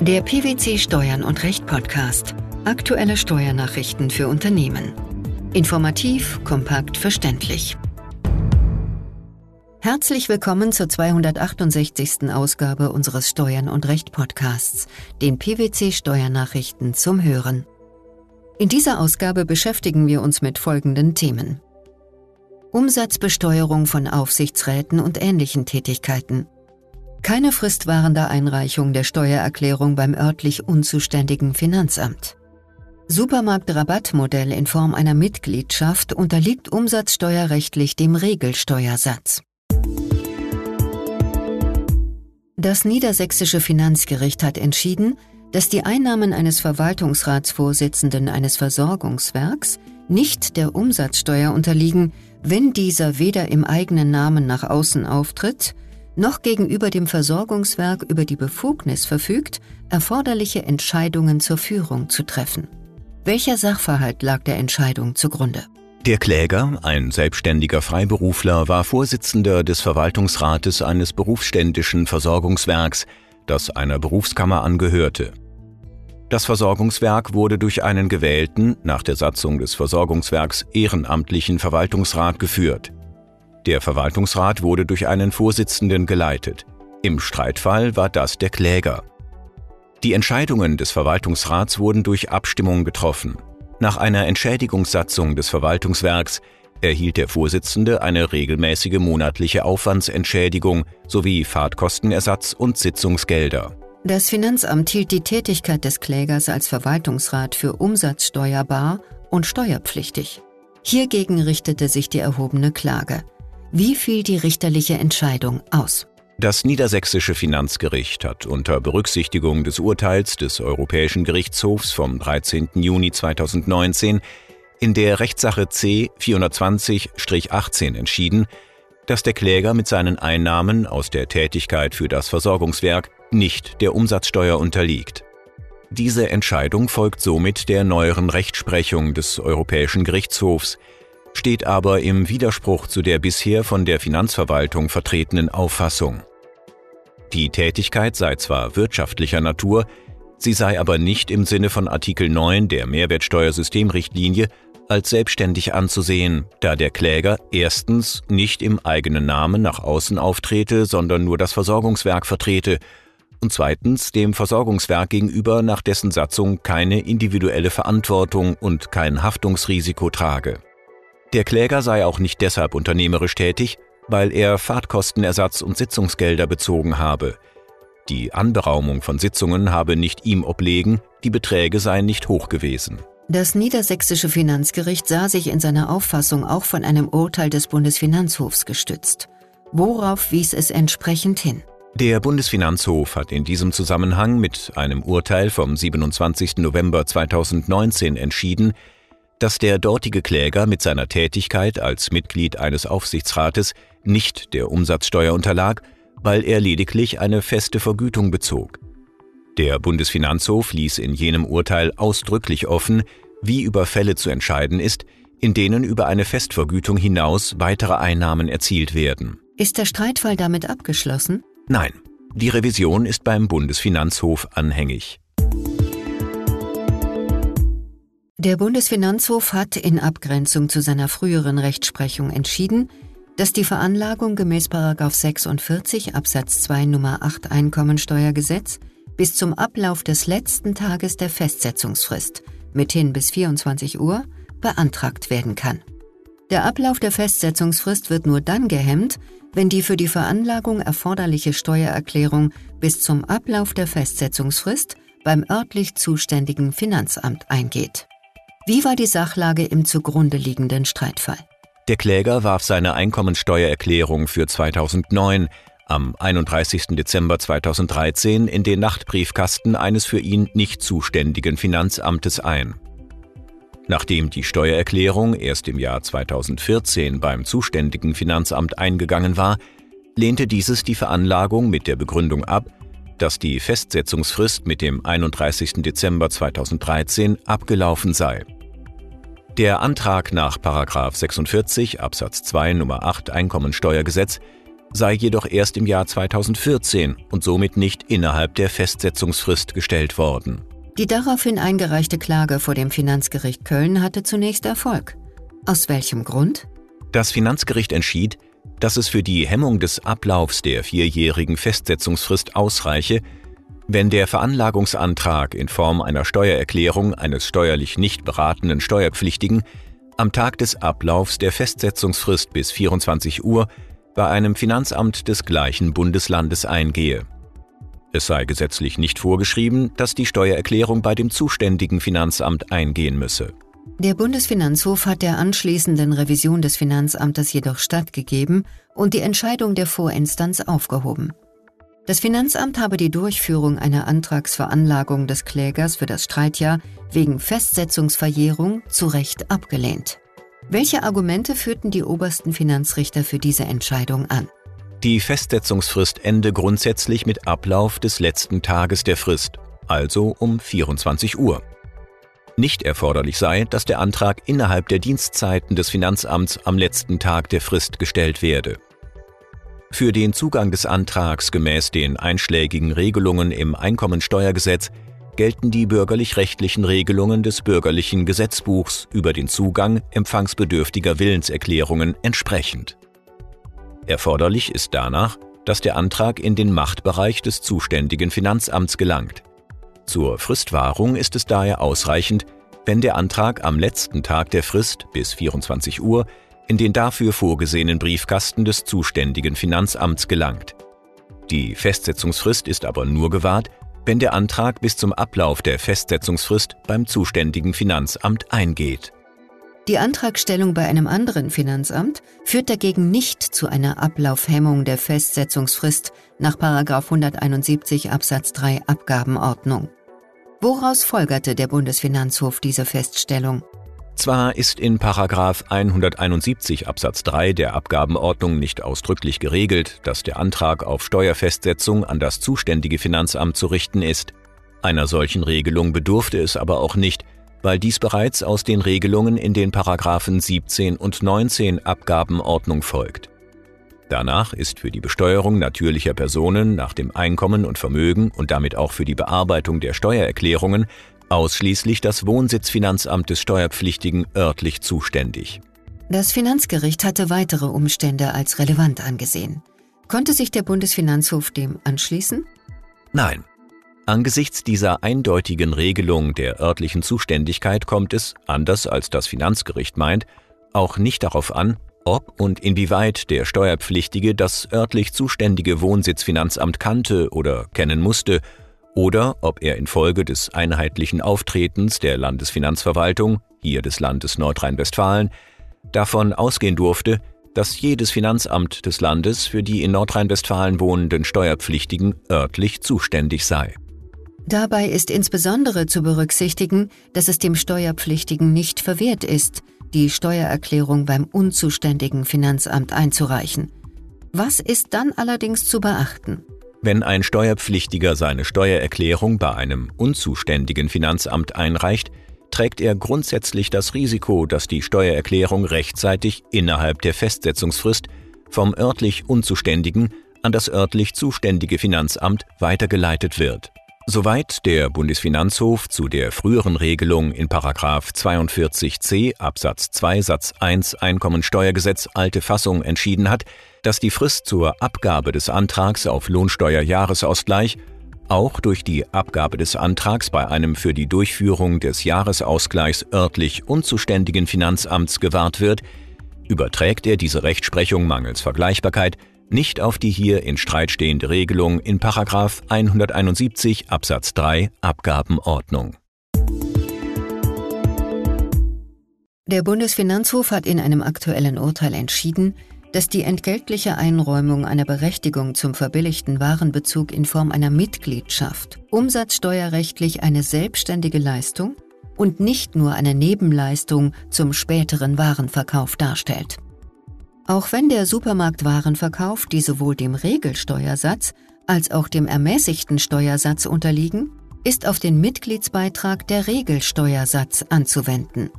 Der PwC Steuern und Recht Podcast. Aktuelle Steuernachrichten für Unternehmen. Informativ, kompakt, verständlich. Herzlich willkommen zur 268. Ausgabe unseres Steuern und Recht Podcasts, den PwC Steuernachrichten zum Hören. In dieser Ausgabe beschäftigen wir uns mit folgenden Themen. Umsatzbesteuerung von Aufsichtsräten und ähnlichen Tätigkeiten. Keine fristwahrende Einreichung der Steuererklärung beim örtlich unzuständigen Finanzamt. Supermarktrabattmodell in Form einer Mitgliedschaft unterliegt umsatzsteuerrechtlich dem Regelsteuersatz. Das niedersächsische Finanzgericht hat entschieden, dass die Einnahmen eines Verwaltungsratsvorsitzenden eines Versorgungswerks nicht der Umsatzsteuer unterliegen, wenn dieser weder im eigenen Namen nach außen auftritt, noch gegenüber dem Versorgungswerk über die Befugnis verfügt, erforderliche Entscheidungen zur Führung zu treffen. Welcher Sachverhalt lag der Entscheidung zugrunde? Der Kläger, ein selbstständiger Freiberufler, war Vorsitzender des Verwaltungsrates eines berufsständischen Versorgungswerks, das einer Berufskammer angehörte. Das Versorgungswerk wurde durch einen gewählten, nach der Satzung des Versorgungswerks ehrenamtlichen Verwaltungsrat geführt. Der Verwaltungsrat wurde durch einen Vorsitzenden geleitet. Im Streitfall war das der Kläger. Die Entscheidungen des Verwaltungsrats wurden durch Abstimmung getroffen. Nach einer Entschädigungssatzung des Verwaltungswerks erhielt der Vorsitzende eine regelmäßige monatliche Aufwandsentschädigung sowie Fahrtkostenersatz und Sitzungsgelder. Das Finanzamt hielt die Tätigkeit des Klägers als Verwaltungsrat für umsatzsteuerbar und steuerpflichtig. Hiergegen richtete sich die erhobene Klage. Wie fiel die richterliche Entscheidung aus? Das niedersächsische Finanzgericht hat unter Berücksichtigung des Urteils des Europäischen Gerichtshofs vom 13. Juni 2019 in der Rechtssache C 420-18 entschieden, dass der Kläger mit seinen Einnahmen aus der Tätigkeit für das Versorgungswerk nicht der Umsatzsteuer unterliegt. Diese Entscheidung folgt somit der neueren Rechtsprechung des Europäischen Gerichtshofs, steht aber im Widerspruch zu der bisher von der Finanzverwaltung vertretenen Auffassung. Die Tätigkeit sei zwar wirtschaftlicher Natur, sie sei aber nicht im Sinne von Artikel 9 der Mehrwertsteuersystemrichtlinie als selbstständig anzusehen, da der Kläger erstens nicht im eigenen Namen nach außen auftrete, sondern nur das Versorgungswerk vertrete und zweitens dem Versorgungswerk gegenüber nach dessen Satzung keine individuelle Verantwortung und kein Haftungsrisiko trage. Der Kläger sei auch nicht deshalb unternehmerisch tätig, weil er Fahrtkostenersatz und Sitzungsgelder bezogen habe. Die Anberaumung von Sitzungen habe nicht ihm oblegen, die Beträge seien nicht hoch gewesen. Das niedersächsische Finanzgericht sah sich in seiner Auffassung auch von einem Urteil des Bundesfinanzhofs gestützt. Worauf wies es entsprechend hin? Der Bundesfinanzhof hat in diesem Zusammenhang mit einem Urteil vom 27. November 2019 entschieden, dass der dortige Kläger mit seiner Tätigkeit als Mitglied eines Aufsichtsrates nicht der Umsatzsteuer unterlag, weil er lediglich eine feste Vergütung bezog. Der Bundesfinanzhof ließ in jenem Urteil ausdrücklich offen, wie über Fälle zu entscheiden ist, in denen über eine Festvergütung hinaus weitere Einnahmen erzielt werden. Ist der Streitfall damit abgeschlossen? Nein, die Revision ist beim Bundesfinanzhof anhängig. Der Bundesfinanzhof hat in Abgrenzung zu seiner früheren Rechtsprechung entschieden, dass die Veranlagung gemäß 46 Absatz 2 Nummer 8 Einkommensteuergesetz bis zum Ablauf des letzten Tages der Festsetzungsfrist, mithin bis 24 Uhr, beantragt werden kann. Der Ablauf der Festsetzungsfrist wird nur dann gehemmt, wenn die für die Veranlagung erforderliche Steuererklärung bis zum Ablauf der Festsetzungsfrist beim örtlich zuständigen Finanzamt eingeht. Wie war die Sachlage im zugrunde liegenden Streitfall? Der Kläger warf seine Einkommensteuererklärung für 2009 am 31. Dezember 2013 in den Nachtbriefkasten eines für ihn nicht zuständigen Finanzamtes ein. Nachdem die Steuererklärung erst im Jahr 2014 beim zuständigen Finanzamt eingegangen war, lehnte dieses die Veranlagung mit der Begründung ab, dass die Festsetzungsfrist mit dem 31. Dezember 2013 abgelaufen sei. Der Antrag nach 46 Absatz 2 Nummer 8 Einkommensteuergesetz sei jedoch erst im Jahr 2014 und somit nicht innerhalb der Festsetzungsfrist gestellt worden. Die daraufhin eingereichte Klage vor dem Finanzgericht Köln hatte zunächst Erfolg. Aus welchem Grund? Das Finanzgericht entschied, dass es für die Hemmung des Ablaufs der vierjährigen Festsetzungsfrist ausreiche, wenn der Veranlagungsantrag in Form einer Steuererklärung eines steuerlich nicht beratenden Steuerpflichtigen am Tag des Ablaufs der Festsetzungsfrist bis 24 Uhr bei einem Finanzamt des gleichen Bundeslandes eingehe. Es sei gesetzlich nicht vorgeschrieben, dass die Steuererklärung bei dem zuständigen Finanzamt eingehen müsse. Der Bundesfinanzhof hat der anschließenden Revision des Finanzamtes jedoch stattgegeben und die Entscheidung der Vorinstanz aufgehoben. Das Finanzamt habe die Durchführung einer Antragsveranlagung des Klägers für das Streitjahr wegen Festsetzungsverjährung zu Recht abgelehnt. Welche Argumente führten die obersten Finanzrichter für diese Entscheidung an? Die Festsetzungsfrist ende grundsätzlich mit Ablauf des letzten Tages der Frist, also um 24 Uhr. Nicht erforderlich sei, dass der Antrag innerhalb der Dienstzeiten des Finanzamts am letzten Tag der Frist gestellt werde. Für den Zugang des Antrags gemäß den einschlägigen Regelungen im Einkommensteuergesetz gelten die bürgerlich-rechtlichen Regelungen des bürgerlichen Gesetzbuchs über den Zugang empfangsbedürftiger Willenserklärungen entsprechend. Erforderlich ist danach, dass der Antrag in den Machtbereich des zuständigen Finanzamts gelangt. Zur Fristwahrung ist es daher ausreichend, wenn der Antrag am letzten Tag der Frist bis 24 Uhr in den dafür vorgesehenen Briefkasten des zuständigen Finanzamts gelangt. Die Festsetzungsfrist ist aber nur gewahrt, wenn der Antrag bis zum Ablauf der Festsetzungsfrist beim zuständigen Finanzamt eingeht. Die Antragstellung bei einem anderen Finanzamt führt dagegen nicht zu einer Ablaufhemmung der Festsetzungsfrist nach 171 Absatz 3 Abgabenordnung. Woraus folgerte der Bundesfinanzhof diese Feststellung? Zwar ist in Paragraf 171 Absatz 3 der Abgabenordnung nicht ausdrücklich geregelt, dass der Antrag auf Steuerfestsetzung an das zuständige Finanzamt zu richten ist. Einer solchen Regelung bedurfte es aber auch nicht, weil dies bereits aus den Regelungen in den Paragraphen 17 und 19 Abgabenordnung folgt. Danach ist für die Besteuerung natürlicher Personen nach dem Einkommen und Vermögen und damit auch für die Bearbeitung der Steuererklärungen Ausschließlich das Wohnsitzfinanzamt des Steuerpflichtigen örtlich zuständig. Das Finanzgericht hatte weitere Umstände als relevant angesehen. Konnte sich der Bundesfinanzhof dem anschließen? Nein. Angesichts dieser eindeutigen Regelung der örtlichen Zuständigkeit kommt es, anders als das Finanzgericht meint, auch nicht darauf an, ob und inwieweit der Steuerpflichtige das örtlich zuständige Wohnsitzfinanzamt kannte oder kennen musste oder ob er infolge des einheitlichen Auftretens der Landesfinanzverwaltung, hier des Landes Nordrhein-Westfalen, davon ausgehen durfte, dass jedes Finanzamt des Landes für die in Nordrhein-Westfalen wohnenden Steuerpflichtigen örtlich zuständig sei. Dabei ist insbesondere zu berücksichtigen, dass es dem Steuerpflichtigen nicht verwehrt ist, die Steuererklärung beim unzuständigen Finanzamt einzureichen. Was ist dann allerdings zu beachten? Wenn ein Steuerpflichtiger seine Steuererklärung bei einem unzuständigen Finanzamt einreicht, trägt er grundsätzlich das Risiko, dass die Steuererklärung rechtzeitig innerhalb der Festsetzungsfrist vom örtlich Unzuständigen an das örtlich zuständige Finanzamt weitergeleitet wird. Soweit der Bundesfinanzhof zu der früheren Regelung in 42c Absatz 2 Satz 1 Einkommensteuergesetz alte Fassung entschieden hat, dass die Frist zur Abgabe des Antrags auf Lohnsteuerjahresausgleich auch durch die Abgabe des Antrags bei einem für die Durchführung des Jahresausgleichs örtlich unzuständigen Finanzamts gewahrt wird, überträgt er diese Rechtsprechung mangels Vergleichbarkeit nicht auf die hier in Streit stehende Regelung in 171 Absatz 3 Abgabenordnung. Der Bundesfinanzhof hat in einem aktuellen Urteil entschieden, dass die entgeltliche Einräumung einer Berechtigung zum verbilligten Warenbezug in Form einer Mitgliedschaft umsatzsteuerrechtlich eine selbstständige Leistung und nicht nur eine Nebenleistung zum späteren Warenverkauf darstellt. Auch wenn der Supermarktwarenverkauf die sowohl dem Regelsteuersatz als auch dem ermäßigten Steuersatz unterliegen, ist auf den Mitgliedsbeitrag der Regelsteuersatz anzuwenden.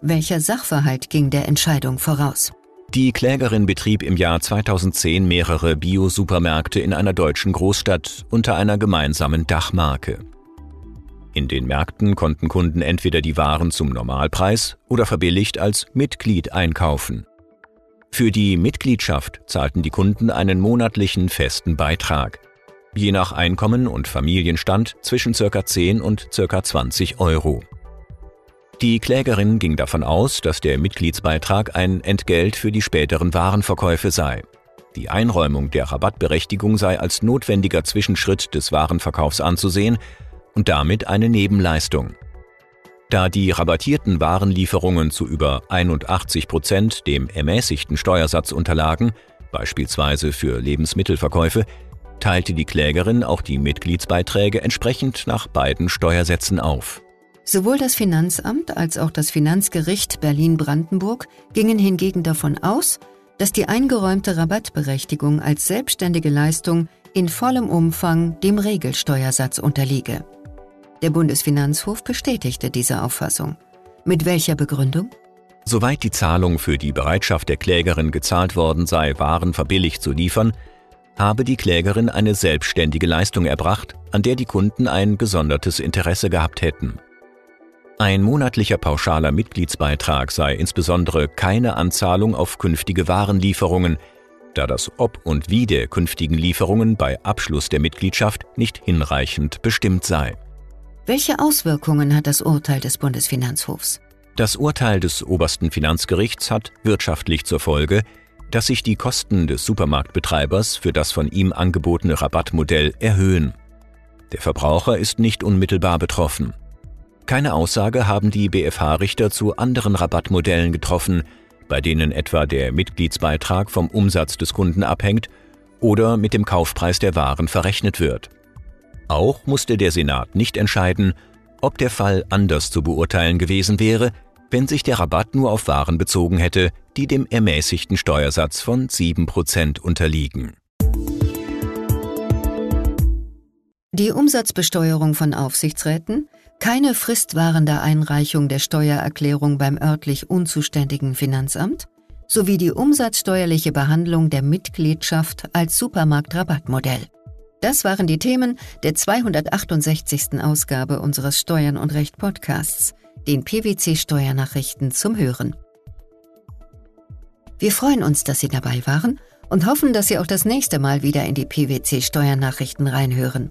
Welcher Sachverhalt ging der Entscheidung voraus? Die Klägerin betrieb im Jahr 2010 mehrere Bio-Supermärkte in einer deutschen Großstadt unter einer gemeinsamen Dachmarke. In den Märkten konnten Kunden entweder die Waren zum Normalpreis oder verbilligt als Mitglied einkaufen. Für die Mitgliedschaft zahlten die Kunden einen monatlichen festen Beitrag. Je nach Einkommen und Familienstand zwischen ca. 10 und ca. 20 Euro. Die Klägerin ging davon aus, dass der Mitgliedsbeitrag ein Entgelt für die späteren Warenverkäufe sei. Die Einräumung der Rabattberechtigung sei als notwendiger Zwischenschritt des Warenverkaufs anzusehen und damit eine Nebenleistung. Da die rabattierten Warenlieferungen zu über 81 Prozent dem ermäßigten Steuersatz unterlagen, beispielsweise für Lebensmittelverkäufe, teilte die Klägerin auch die Mitgliedsbeiträge entsprechend nach beiden Steuersätzen auf. Sowohl das Finanzamt als auch das Finanzgericht Berlin-Brandenburg gingen hingegen davon aus, dass die eingeräumte Rabattberechtigung als selbstständige Leistung in vollem Umfang dem Regelsteuersatz unterliege. Der Bundesfinanzhof bestätigte diese Auffassung. Mit welcher Begründung? Soweit die Zahlung für die Bereitschaft der Klägerin gezahlt worden sei, Waren verbilligt zu liefern, habe die Klägerin eine selbstständige Leistung erbracht, an der die Kunden ein gesondertes Interesse gehabt hätten. Ein monatlicher pauschaler Mitgliedsbeitrag sei insbesondere keine Anzahlung auf künftige Warenlieferungen, da das Ob und Wie der künftigen Lieferungen bei Abschluss der Mitgliedschaft nicht hinreichend bestimmt sei. Welche Auswirkungen hat das Urteil des Bundesfinanzhofs? Das Urteil des obersten Finanzgerichts hat wirtschaftlich zur Folge, dass sich die Kosten des Supermarktbetreibers für das von ihm angebotene Rabattmodell erhöhen. Der Verbraucher ist nicht unmittelbar betroffen. Keine Aussage haben die BFH-Richter zu anderen Rabattmodellen getroffen, bei denen etwa der Mitgliedsbeitrag vom Umsatz des Kunden abhängt oder mit dem Kaufpreis der Waren verrechnet wird. Auch musste der Senat nicht entscheiden, ob der Fall anders zu beurteilen gewesen wäre, wenn sich der Rabatt nur auf Waren bezogen hätte, die dem ermäßigten Steuersatz von 7% unterliegen. Die Umsatzbesteuerung von Aufsichtsräten keine fristwahrende Einreichung der Steuererklärung beim örtlich unzuständigen Finanzamt sowie die umsatzsteuerliche Behandlung der Mitgliedschaft als Supermarktrabattmodell. Das waren die Themen der 268. Ausgabe unseres Steuern und Recht Podcasts, den PwC Steuernachrichten zum Hören. Wir freuen uns, dass Sie dabei waren und hoffen, dass Sie auch das nächste Mal wieder in die PwC Steuernachrichten reinhören.